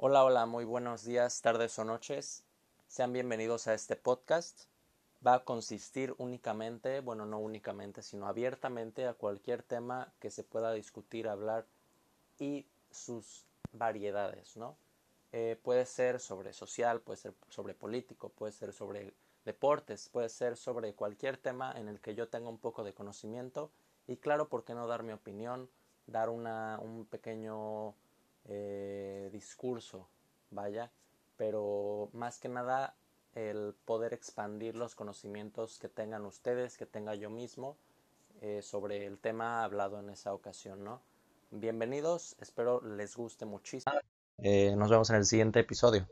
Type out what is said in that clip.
Hola, hola, muy buenos días, tardes o noches. Sean bienvenidos a este podcast. Va a consistir únicamente, bueno, no únicamente, sino abiertamente a cualquier tema que se pueda discutir, hablar y sus variedades, ¿no? Eh, puede ser sobre social, puede ser sobre político, puede ser sobre deportes, puede ser sobre cualquier tema en el que yo tenga un poco de conocimiento y claro, ¿por qué no dar mi opinión? Dar una, un pequeño eh, discurso, vaya, pero más que nada el poder expandir los conocimientos que tengan ustedes, que tenga yo mismo eh, sobre el tema hablado en esa ocasión, ¿no? Bienvenidos, espero les guste muchísimo. Eh, nos vemos en el siguiente episodio.